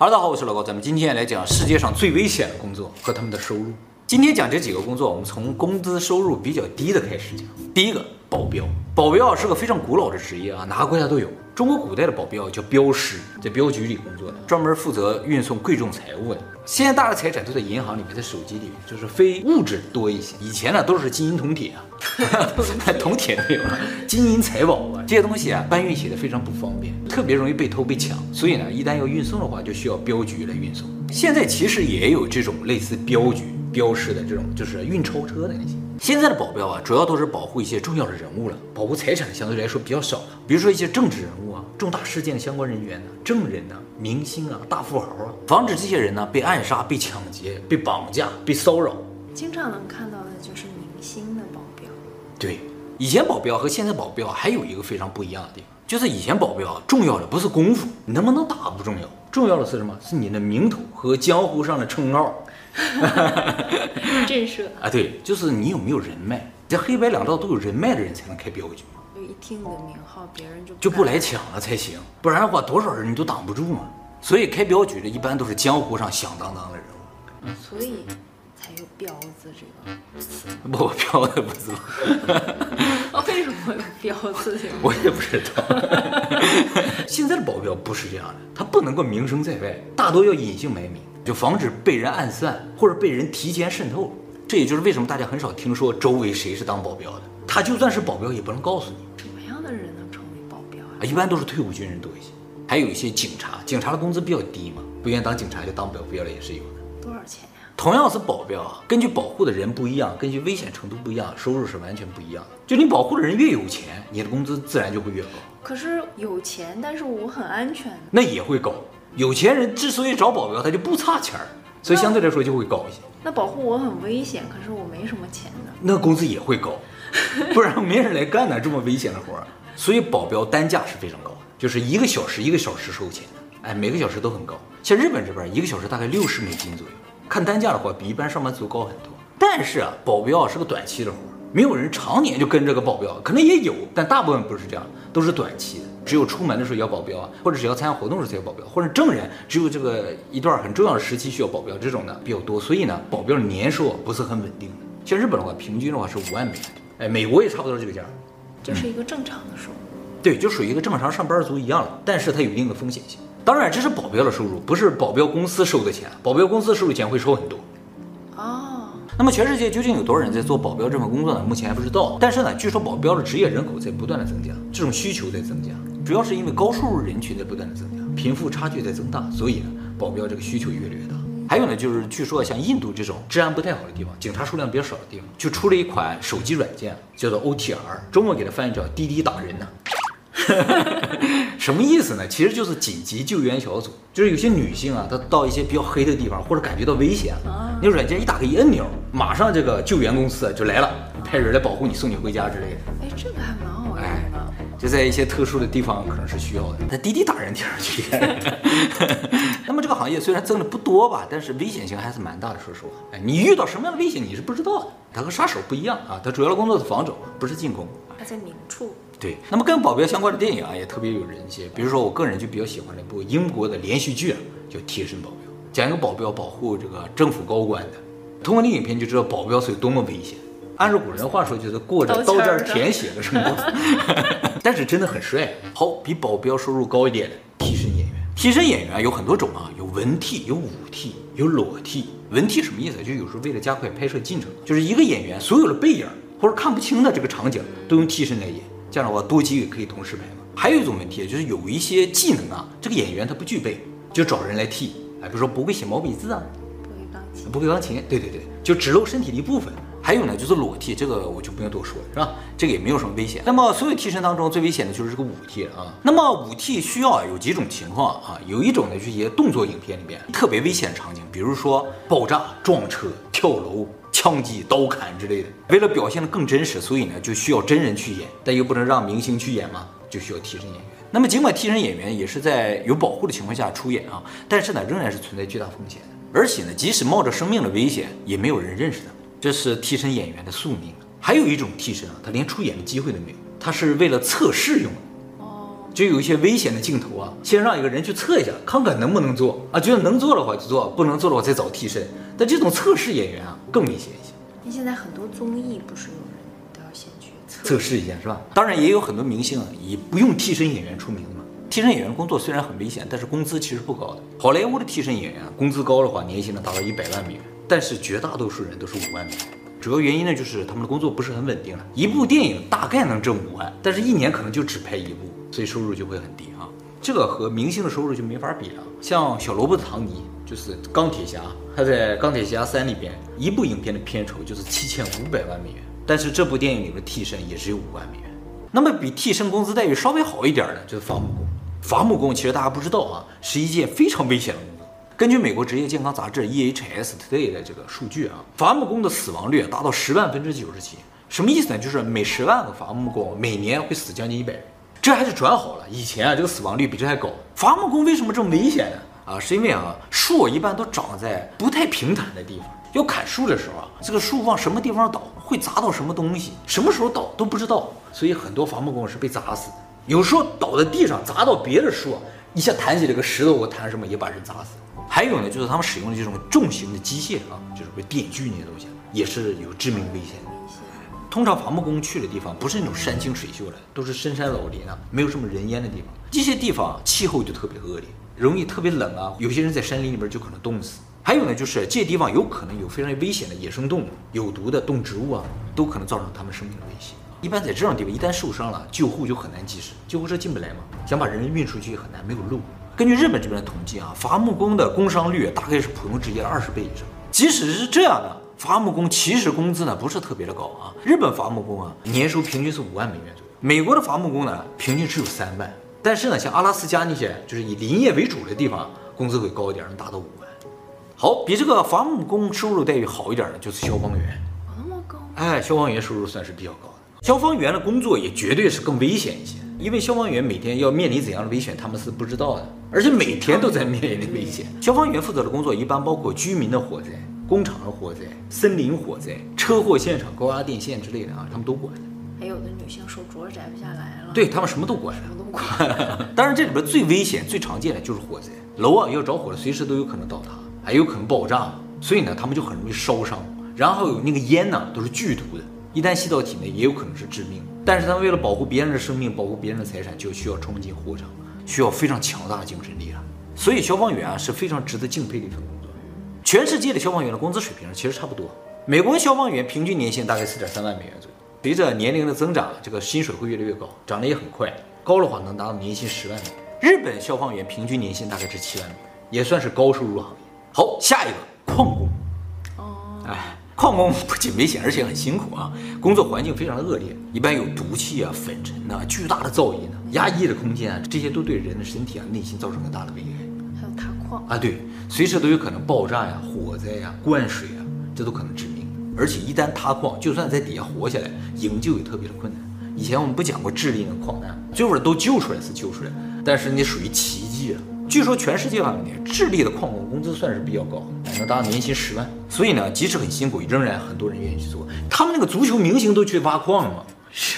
哈喽，大家好，我是老高，咱们今天来讲世界上最危险的工作和他们的收入。今天讲这几个工作，我们从工资收入比较低的开始讲。第一个，保镖。保镖啊是个非常古老的职业啊，哪个国家都有。中国古代的保镖叫镖师，在镖局里工作的，专门负责运送贵重财物的。现在大的财产都在银行里面，在手机里面，就是非物质多一些。以前呢，都是金银铜铁啊，铜铁没有了，金银财宝啊，这些东西啊，搬运起来非常不方便，特别容易被偷被抢。所以呢，一旦要运送的话，就需要镖局来运送。现在其实也有这种类似镖局、镖师的这种，就是运钞车的那些。现在的保镖啊，主要都是保护一些重要的人物了，保护财产相对来说比较少了。比如说一些政治人物啊、重大事件的相关人员呢、证人呢、明星啊、大富豪啊，防止这些人呢被暗杀、被抢劫、被绑架、被骚扰。经常能看到的就是明星的保镖。对，以前保镖和现在保镖还有一个非常不一样的地方，就是以前保镖重要的不是功夫，你能不能打不重要，重要的是什么？是你的名头和江湖上的称号。震慑啊，对，就是你有没有人脉，这黑白两道都有人脉的人才能开镖局。就一听你的名号，别人就就不来抢了才行，不然的话多少人你都挡不住嘛。所以开镖局的一般都是江湖上响当当的人物。所以才有镖子这个词。不，镖子不知道。为什么有镖子这个？我也不知道。现在的保镖不是这样的，他不能够名声在外，大多要隐姓埋名。就防止被人暗算或者被人提前渗透，这也就是为什么大家很少听说周围谁是当保镖的。他就算是保镖，也不能告诉你。什么样的人能成为保镖啊？一般都是退伍军人多一些，还有一些警察，警察的工资比较低嘛，不愿意当警察就当保镖了也是有的。多少钱呀？同样是保镖啊，根据保护的人不一样，根据危险程度不一样，收入是完全不一样的。就你保护的人越有钱，你的工资自然就会越高。可是有钱，但是我很安全，那也会高。有钱人之所以找保镖，他就不差钱儿，所以相对来说就会高一些。那保护我很危险，可是我没什么钱呢。那工资也会高，不然没人来干呢这么危险的活儿。所以保镖单价是非常高的，就是一个小时一个小时收钱，哎，每个小时都很高。像日本这边一个小时大概六十美金左右，看单价的话比一般上班族高很多。但是啊，保镖是个短期的活儿，没有人常年就跟这个保镖，可能也有，但大部分不是这样，都是短期的。只有出门的时候要保镖啊，或者只要参加活动的时候才要保镖，或者证人只有这个一段很重要的时期需要保镖，这种呢比较多。所以呢，保镖的年收不是很稳定的。像日本的话，平均的话是五万美元，哎，美国也差不多这个价，就是一个正常的收入。对，就属于一个正常上班族一样了，但是它有一定的风险性。当然，这是保镖的收入，不是保镖公司收的钱，保镖公司收的钱会收很多。那么全世界究竟有多少人在做保镖这份工作呢？目前还不知道。但是呢，据说保镖的职业人口在不断的增加，这种需求在增加，主要是因为高收入人群在不断的增加，贫富差距在增大，所以呢，保镖这个需求越来越大。还有呢，就是据说像印度这种治安不太好的地方，警察数量比较少的地方，就出了一款手机软件，叫做 OTR，中文给它翻译叫滴滴打人呢。什么意思呢？其实就是紧急救援小组，就是有些女性啊，她到一些比较黑的地方，或者感觉到危险了，那软件一打开一摁钮，马上这个救援公司就来了，派人来保护你，送你回家之类的。哎，这个还蛮好就在一些特殊的地方可能是需要的。但滴滴打人听上去，那么这个行业虽然挣的不多吧，但是危险性还是蛮大的。说实话，哎，你遇到什么样的危险你是不知道的。它和杀手不一样啊，它主要的工作是防守，不是进攻。他在明处。对，那么跟保镖相关的电影啊，也特别有人气。比如说，我个人就比较喜欢那部英国的连续剧啊，叫《贴身保镖》，讲一个保镖保护这个政府高官的。通过那影片就知道保镖是有多么危险。按照古人话说，就是过着刀尖舔血的生活，但是真的很帅。好，比保镖收入高一点的替身演员。替身演员有很多种啊，有文替，有武替，有裸替。文替什么意思？就有时候为了加快拍摄进程，就是一个演员所有的背影或者看不清的这个场景都用替身来演。这样的话，多机也可以同时拍嘛。还有一种问题，就是有一些技能啊，这个演员他不具备，就找人来替。哎，比如说不会写毛笔字啊，不会钢琴，不会钢琴，对对对，就只露身体的一部分。还有呢，就是裸替，这个我就不用多说了，是吧？这个也没有什么危险。那么所有替身当中最危险的就是这个武替了啊。那么武替需要有几种情况啊，有一种呢就是一些动作影片里面特别危险的场景，比如说爆炸、撞车、跳楼。枪击、刀砍之类的，为了表现得更真实，所以呢就需要真人去演，但又不能让明星去演嘛，就需要替身演员。那么尽管替身演员也是在有保护的情况下出演啊，但是呢仍然是存在巨大风险的，而且呢即使冒着生命的危险，也没有人认识他，这是替身演员的宿命。还有一种替身啊，他连出演的机会都没有，他是为了测试用的。哦，就有一些危险的镜头啊，先让一个人去测一下，看看能不能做啊，觉得能做的话就做，不能做的话再找替身。但这种测试演员啊更危险一些。那现在很多综艺不是有人都要先去测试一下是吧？当然也有很多明星啊以不用替身演员出名的嘛。替身演员工作虽然很危险，但是工资其实不高的。好莱坞的替身演员工资高的话，年薪能达到一百万美元，但是绝大多数人都是五万美元。主要原因呢，就是他们的工作不是很稳定了。一部电影大概能挣五万，但是一年可能就只拍一部，所以收入就会很低啊。这个和明星的收入就没法比了。像小罗伯特·唐尼，就是钢铁侠，他在《钢铁侠三》里边，一部影片的片酬就是七千五百万美元，但是这部电影里的替身也只有五万美元。那么比替身工资待遇稍微好一点的，就是伐木工。伐木工其实大家不知道啊，是一件非常危险的工作。根据美国职业健康杂志 EHS Today 的这个数据啊，伐木工的死亡率达到十万分之九十七，什么意思呢？就是每十万个伐木工每年会死将近一百人。这还是转好了，以前啊这个死亡率比这还高。伐木工为什么这么危险呢？啊，是因为啊树一般都长在不太平坦的地方，要砍树的时候啊，这个树往什么地方倒会砸到什么东西，什么时候倒都不知道，所以很多伐木工是被砸死的。有时候倒在地上砸到别的树，一下弹起这个石头或弹什么也把人砸死。还有呢，就是他们使用的这种重型的机械啊，就是会电锯那些东西，也是有致命危险的。通常伐木工去的地方不是那种山清水秀的，都是深山老林啊，没有什么人烟的地方。这些地方气候就特别恶劣，容易特别冷啊，有些人在山林里边就可能冻死。还有呢，就是这些地方有可能有非常危险的野生动物、有毒的动植物啊，都可能造成他们生命的威胁。一般在这种地方，一旦受伤了，救护就很难及时，救护车进不来嘛，想把人运出去也很难，没有路。根据日本这边的统计啊，伐木工的工伤率大概是普通职业的二十倍以上。即使是这样的，伐木工其实工资呢不是特别的高啊。日本伐木工啊年收平均是五万美元左右，美国的伐木工呢平均只有三万。但是呢，像阿拉斯加那些就是以林业为主的地方，工资会高一点，能达到五万。好，比这个伐木工收入待遇好一点的就是消防员，那么高？哎，消防员收入算是比较高的。消防员的工作也绝对是更危险一些。因为消防员每天要面临怎样的危险，他们是不知道的，而且每天都在面临危险。消防员负责的工作一般包括居民的火灾、工厂的火灾、森林火灾、车祸现场、高压电线之类的啊，他们都管。还有的女性手镯摘不下来了，对，他们什么都管，什么都管。当然，这里边最危险、最常见的就是火灾，楼啊要着火了，随时都有可能倒塌，还有可能爆炸，所以呢，他们就很容易烧伤。然后有那个烟呢，都是剧毒的。一旦吸到体内，也有可能是致命。但是他们为了保护别人的生命，保护别人的财产，就需要冲进火场，需要非常强大的精神力量。所以消防员啊是非常值得敬佩的一份工作。全世界的消防员的工资水平其实差不多。美国消防员平均年薪大概四点三万美元左右。随着年龄的增长，这个薪水会越来越高，涨得也很快。高的话能达到年薪十万美元。日本消防员平均年薪大概是七万美元，也算是高收入行业。好，下一个矿工。矿工不仅危险，而且很辛苦啊！工作环境非常的恶劣，一般有毒气啊、粉尘呐、巨大的噪音啊、压抑的空间啊，这些都对人的身体啊、内心造成很大的危害。还有塌矿啊，对，随时都有可能爆炸呀、火灾呀、灌水啊，这都可能致命。而且一旦塌矿，就算在底下活下来，营救也特别的困难。以前我们不讲过智利那个矿难，最后都救出来是救出来，但是那属于奇迹啊。据说全世界范围内，智利的矿工工资算是比较高，能达到年薪十万。所以呢，即使很辛苦，仍然很多人愿意去做。他们那个足球明星都去挖矿了嘛，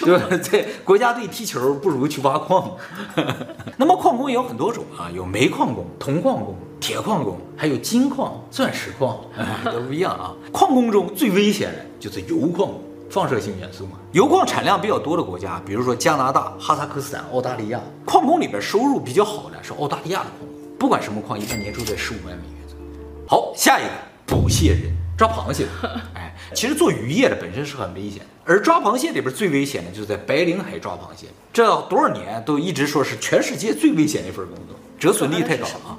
对吧？在国家队踢球不如去挖矿。那么矿工也有很多种啊，有煤矿工、铜矿工、铁矿工，还有金矿、钻石矿，都不一样啊。矿工中最危险的就是油矿工，放射性元素嘛。铀矿产量比较多的国家，比如说加拿大、哈萨克斯坦、澳大利亚，矿工里边收入比较好的是澳大利亚的矿工。不管什么矿，一般年收在十五万美元左右。好，下一个捕蟹人，抓螃蟹的。哎，其实做渔业的本身是很危险的，而抓螃蟹里边最危险的就是在白令海抓螃蟹。这多少年都一直说是全世界最危险的一份工作，折损率太高了啊。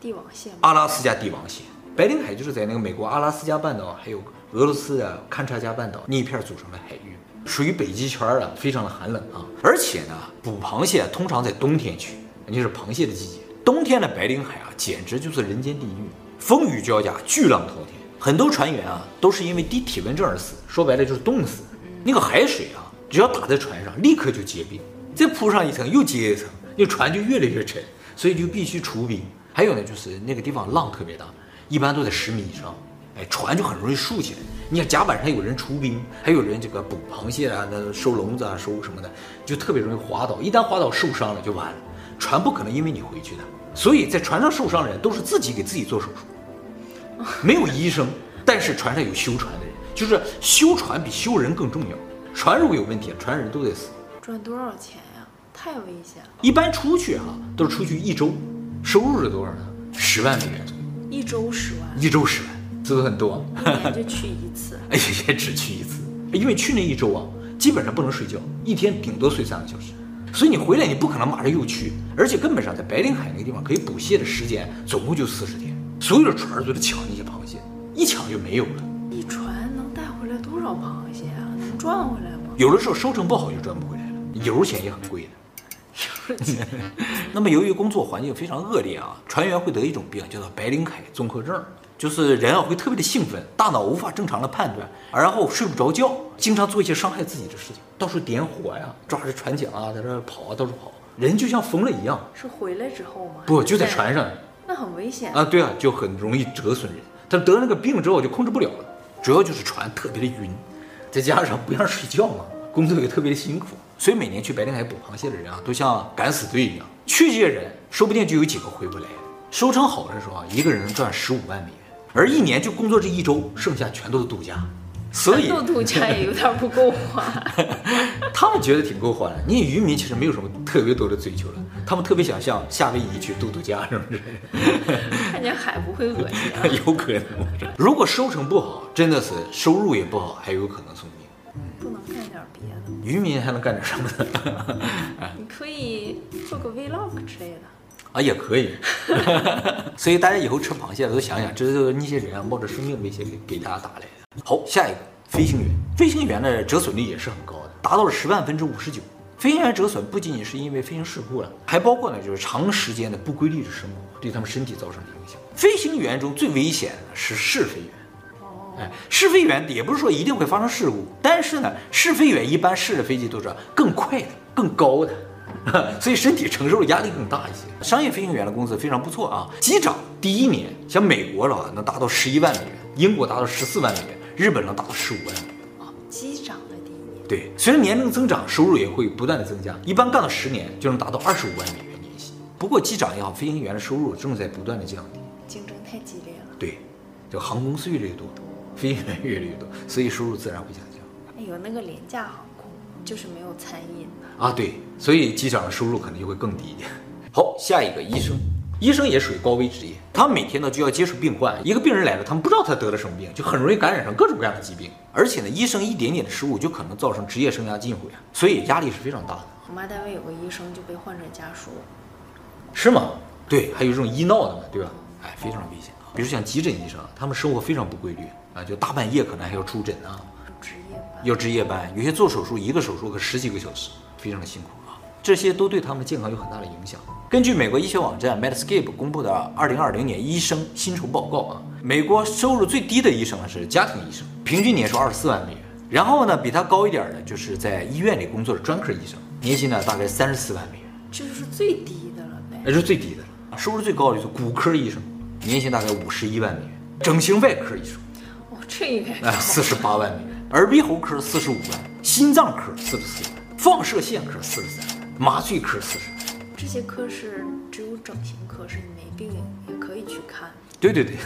帝王蟹，阿拉斯加帝王蟹，白令海就是在那个美国阿拉斯加半岛还有俄罗斯的堪察加半岛那一片组成的海域，属于北极圈啊，非常的寒冷啊。而且呢，捕螃蟹通常在冬天去，那是螃蟹的季节。冬天的白令海啊，简直就是人间地狱，风雨交加，巨浪滔天，很多船员啊都是因为低体温症而死，说白了就是冻死。那个海水啊，只要打在船上，立刻就结冰，再铺上一层又结一层，那船就越来越沉，所以就必须除冰。还有呢，就是那个地方浪特别大，一般都在十米以上，哎，船就很容易竖起来。你看甲板上有人出兵，还有人这个捕螃蟹啊，那收笼子啊，收什么的，就特别容易滑倒。一旦滑倒受伤了就完了，船不可能因为你回去的。所以在船上受伤的人都是自己给自己做手术，没有医生，但是船上有修船的人，就是修船比修人更重要。船如果有问题，船人都得死。赚多少钱呀？太危险了。一般出去哈、啊，都是出去一周，收入是多少呢？十万美元左右。一周十万。一周十万，是不是很多？就去一次。哎，也只去一次，因为去那一周啊，基本上不能睡觉，一天顶多睡三个小时。所以你回来，你不可能马上又去，而且根本上在白令海那个地方可以捕蟹的时间总共就四十天，所有的船都在抢那些螃蟹，一抢就没有了。一船能带回来多少螃蟹啊？能赚回来吗？有的时候收成不好就赚不回来了，油钱也很贵的。那么由于工作环境非常恶劣啊，船员会得一种病，叫做白令海综合症，就是人啊会特别的兴奋，大脑无法正常的判断，然后睡不着觉，经常做一些伤害自己的事情，到处点火呀，抓着船桨啊，在这跑啊，到处跑，人就像疯了一样。是回来之后吗？不，就在船上。那很危险啊！对啊，就很容易折损人。他得了那个病之后就控制不了了，主要就是船特别的晕，再加上不让睡觉嘛，工作也特别的辛苦。所以每年去白令海捕螃蟹的人啊，都像敢死队一样。去这些人，说不定就有几个回不来。收成好的时候啊，一个人能赚十五万美元，而一年就工作这一周，剩下全都是度假。所以度假也有点不够花。他们觉得挺够花的。你渔民其实没有什么特别多的追求了，他们特别想像夏威夷去度度假，是不是？看见海不会恶心啊？有可能。如果收成不好，真的是收入也不好，还有可能送命。不能干点别的。渔民还能干点什么呢？你可以做个 vlog 之类的啊，也可以。所以大家以后吃螃蟹都想想，这是那些人啊冒着生命危险给给大家打来的。好，下一个飞行员，飞行员的折损率也是很高的，达到了十万分之五十九。飞行员折损不仅仅是因为飞行事故了，还包括呢就是长时间的不规律的生活对他们身体造成的影响。飞行员中最危险的是试飞员。哎，试飞员也不是说一定会发生事故，但是呢，试飞员一般试的飞机都是更快的、更高的，所以身体承受的压力更大一些。商业飞行员的工资非常不错啊，机长第一年像美国了能达到十一万美元，英国达到十四万美元，日本能达到十五万美元啊。机长的第一年，对，随着年龄增长，收入也会不断的增加，一般干到十年就能达到二十五万美元年薪。不过机长也好，飞行员的收入正在不断的降低，竞争太激烈了。对，就航空公司越来越多。飞行员越来越多，所以收入自然会下降。哎呦，那个廉价航空就是没有餐饮的啊，对，所以机长的收入可能就会更低一点。好，下一个医生，医生也属于高危职业，他们每天呢就要接触病患，一个病人来了，他们不知道他得了什么病，就很容易感染上各种各样的疾病，而且呢，医生一点点的失误就可能造成职业生涯尽毁啊，所以压力是非常大的。我妈单位有个医生就被患者家属，是吗？对，还有这种医闹的嘛，对吧？哎，非常危险。比如像急诊医生，他们生活非常不规律。啊，就大半夜可能还要出诊啊，值夜班，要值夜班，有些做手术一个手术可十几个小时，非常的辛苦啊。这些都对他们的健康有很大的影响。根据美国医学网站 Medscape 公布的二零二零年医生薪酬报告啊，美国收入最低的医生是家庭医生，平均年收二十四万美元。然后呢，比他高一点的就是在医院里工作的专科医生，年薪呢大概三十四万美元。这就是最低的了呗？那是最低的了。收入最高的就是骨科医生，年薪大概五十一万美元。整形外科医生哦。这个哎，四十八万美元，耳鼻喉科四十五万，心脏科四十四万，放射线科四十三万，麻醉科四十万。这些科室只有整形科，是你没病也可以去看。对对对，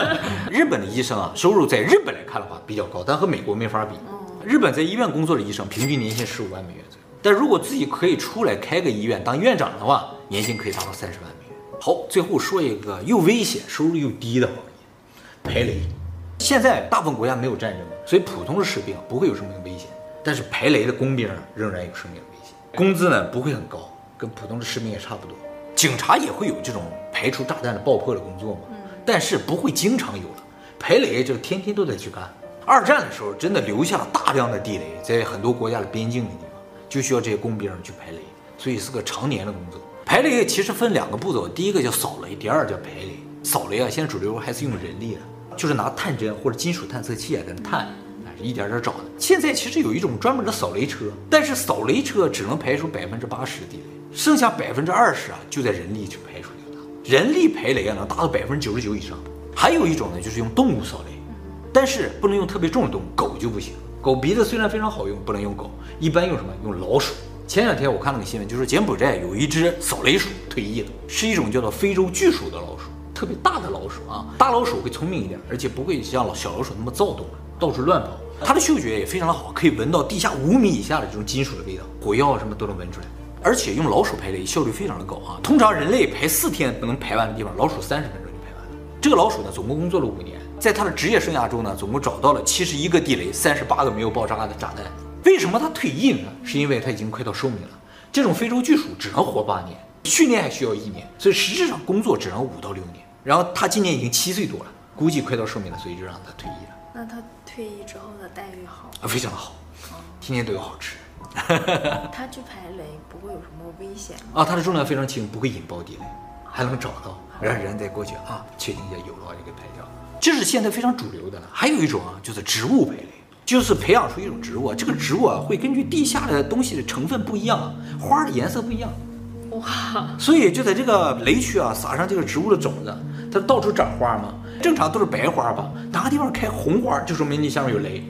日本的医生啊，收入在日本来看的话比较高，但和美国没法比。日本在医院工作的医生平均年薪十五万美元左右，但如果自己可以出来开个医院当院长的话，年薪可以达到三十万美元。好，最后说一个又危险、收入又低的行业——排雷。现在大部分国家没有战争，所以普通的士兵不会有什么危险，但是排雷的工兵仍然有生命危险。工资呢不会很高，跟普通的士兵也差不多。警察也会有这种排除炸弹的爆破的工作嘛，但是不会经常有了。排雷就天天都得去干。二战的时候真的留下了大量的地雷，在很多国家的边境的地方，就需要这些工兵去排雷，所以是个常年的工作。排雷其实分两个步骤，第一个叫扫雷，第二叫排雷。扫雷啊，现在主流还是用人力的。就是拿探针或者金属探测器啊，在那探，啊，一点点找的。现在其实有一种专门的扫雷车，但是扫雷车只能排除百分之八十的地雷，剩下百分之二十啊，就在人力去排除掉它。人力排雷啊，能达到百分之九十九以上。还有一种呢，就是用动物扫雷，但是不能用特别重的动物，狗就不行。狗鼻子虽然非常好用，不能用狗，一般用什么？用老鼠。前两天我看了个新闻，就是柬埔寨有一只扫雷鼠退役了，是一种叫做非洲巨鼠的老鼠，特别大的老鼠啊。大老鼠会聪明一点，而且不会像小老鼠那么躁动，到处乱跑。它的嗅觉也非常的好，可以闻到地下五米以下的这种金属的味道，火药什么都能闻出来。而且用老鼠排雷效率非常的高啊！通常人类排四天能排完的地方，老鼠三十分钟就排完了。这个老鼠呢，总共工作了五年，在它的职业生涯中呢，总共找到了七十一个地雷，三十八个没有爆炸的炸弹。为什么它退役呢？是因为它已经快到寿命了。这种非洲巨鼠只能活八年，训练还需要一年，所以实质上工作只能五到六年。然后它今年已经七岁多了，估计快到寿命了，所以就让它退役了。那他退役之后的待遇好？啊，非常的好，天天都有好吃。他去排雷不会有什么危险啊？它的重量非常轻，不会引爆地雷，还能找到，让人再过去啊，确定一下有的话就给排掉。这是现在非常主流的了。还有一种啊，就是植物排雷，就是培养出一种植物，这个植物啊会根据地下的东西的成分不一样，花的颜色不一样，哇！所以就在这个雷区啊撒上这个植物的种子，它到处长花嘛。正常都是白花吧，哪个地方开红花，就说明你下面有雷。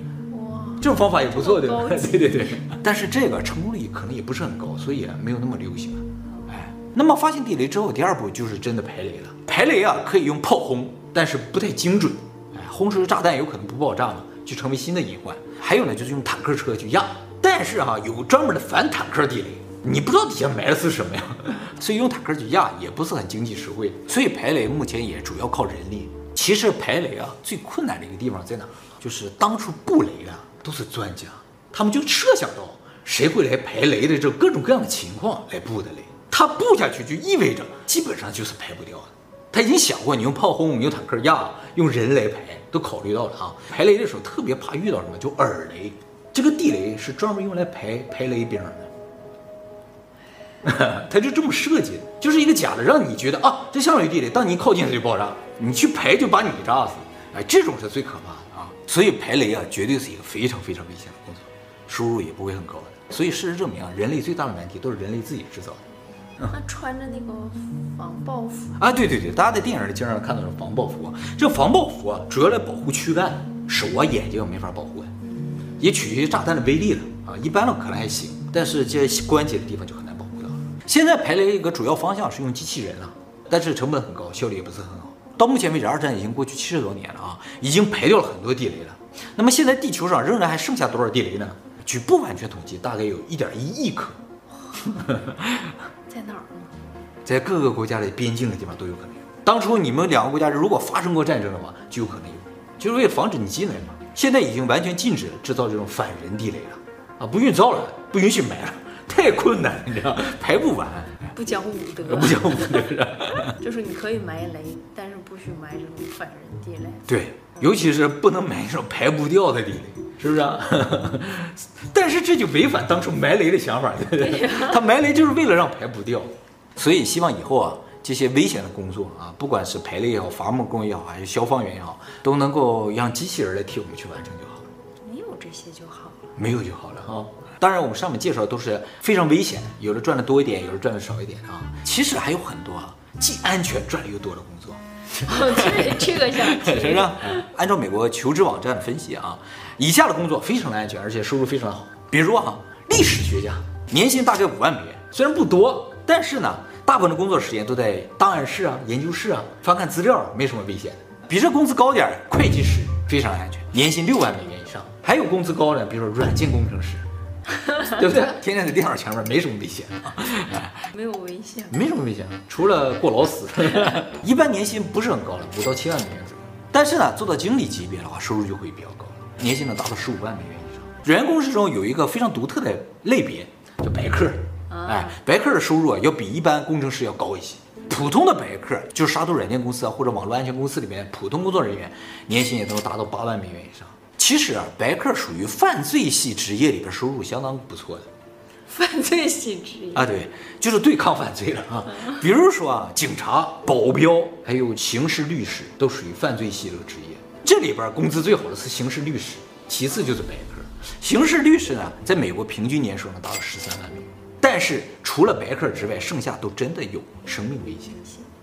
这种方法也不错，对吧？对对对，但是这个成功率可能也不是很高，所以也没有那么流行。哎，那么发现地雷之后，第二步就是真的排雷了。排雷啊，可以用炮轰，但是不太精准。哎，轰出的炸弹有可能不爆炸嘛，就成为新的隐患。还有呢，就是用坦克车去压，但是哈、啊，有专门的反坦克地雷，你不知道底下埋的是什么呀，所以用坦克去压也不是很经济实惠。所以排雷目前也主要靠人力。其实排雷啊，最困难的一个地方在哪？就是当初布雷的。都是专家，他们就设想到谁会来排雷的这各种各样的情况来布的雷，他布下去就意味着基本上就是排不掉的。他已经想过，你用炮轰，你用坦克压，用人来排，都考虑到了啊。排雷的时候特别怕遇到什么，就耳雷。这个地雷是专门用来排排雷兵的，他就这么设计的，就是一个假的，让你觉得啊，这下面有地雷，当你一靠近它就爆炸，你去排就把你给炸死。哎，这种是最可怕的啊。所以排雷啊，绝对是一个非常非常危险的工作，收入也不会很高的。所以事实证明啊，人类最大的难题都是人类自己制造的。嗯、那穿着那个防爆服啊，对对对，大家在电影里经常看到的防爆服啊，这防爆服啊，主要来保护躯干，手啊眼睛没法保护的，也取决于炸弹的威力了啊。一般的可能还行，但是这些关节的地方就很。现在排雷一个主要方向是用机器人了，但是成本很高，效率也不是很好。到目前为止，二战已经过去七十多年了啊，已经排掉了很多地雷了。那么现在地球上仍然还剩下多少地雷呢？据不完全统计，大概有一点一亿颗。在哪儿呢？在各个国家的边境的地方都有可能有。当初你们两个国家如果发生过战争的话，就有可能有，就是为了防止你进来嘛。现在已经完全禁止制造这种反人地雷了啊，不允许造了，不允许埋了，太困难，你知道，排不完。不讲武德，不讲武德，就是你可以埋雷，但是不许埋这种反人地雷。对，尤其是不能埋这种排不掉的地雷，是不是啊？但是这就违反当初埋雷的想法，对不对？他埋雷就是为了让排不掉，所以希望以后啊，这些危险的工作啊，不管是排雷也好，伐木工也好，还是消防员也好，都能够让机器人来替我们去完成就好了。没有这些就好了，没有就好了哈。当然，我们上面介绍的都是非常危险，有的赚的多一点，有的赚的少一点啊。其实还有很多啊，既安全赚的又多的工作。哦，这这个想听。是不是？按照美国求职网站的分析啊，以下的工作非常的安全，而且收入非常的好。比如啊，历史学家，年薪大概五万美元，虽然不多，但是呢，大部分的工作时间都在档案室啊、研究室啊翻看资料，没什么危险。比这工资高点，会计师非常安全，年薪六万美元以上。还有工资高的，比如说软件工程师。对不对？天天在电脑前面没什么危险啊，没有危险，没什么危险，除了过劳死。一般年薪不是很高的，五到七万美元左右。但是呢，做到经理级别的话，收入就会比较高了，年薪能达到十五万美元以上。软件工程师中有一个非常独特的类别，叫白客。哎，白客的收入啊，要比一般工程师要高一些。普通的白客就是杀毒软件公司啊，或者网络安全公司里面普通工作人员，年薪也能达到八万美元以上。其实啊，白客属于犯罪系职业里边收入相当不错的。犯罪系职业啊，对，就是对抗犯罪的啊。比如说啊，警察、保镖，还有刑事律师，都属于犯罪系的职业。这里边工资最好的是刑事律师，其次就是白客。刑事律师呢，在美国平均年收能达到十三万美元。但是除了白客之外，剩下都真的有生命危险。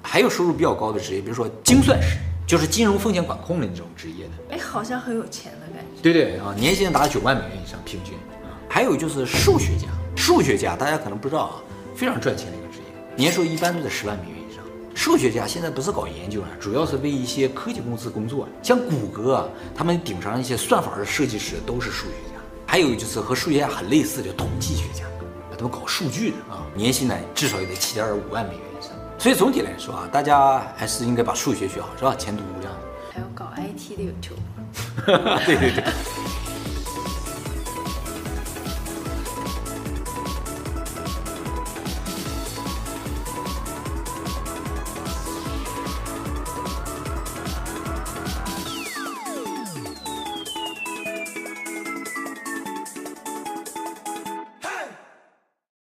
还有收入比较高的职业，比如说精算师。就是金融风险管控的那种职业的。哎，好像很有钱。对对啊，年薪达九万美元以上平均。还有就是数学家，数学家大家可能不知道啊，非常赚钱的一个职业，年收入一般都在十万美元以上。数学家现在不是搞研究了，主要是为一些科技公司工作，像谷歌啊，他们顶上一些算法的设计师都是数学家。还有就是和数学家很类似的统计学家，啊他们搞数据的啊，年薪呢至少也得七点五万美元以上。所以总体来说啊，大家还是应该把数学学好，是吧？前途无量。还有搞踢的有球。对对对。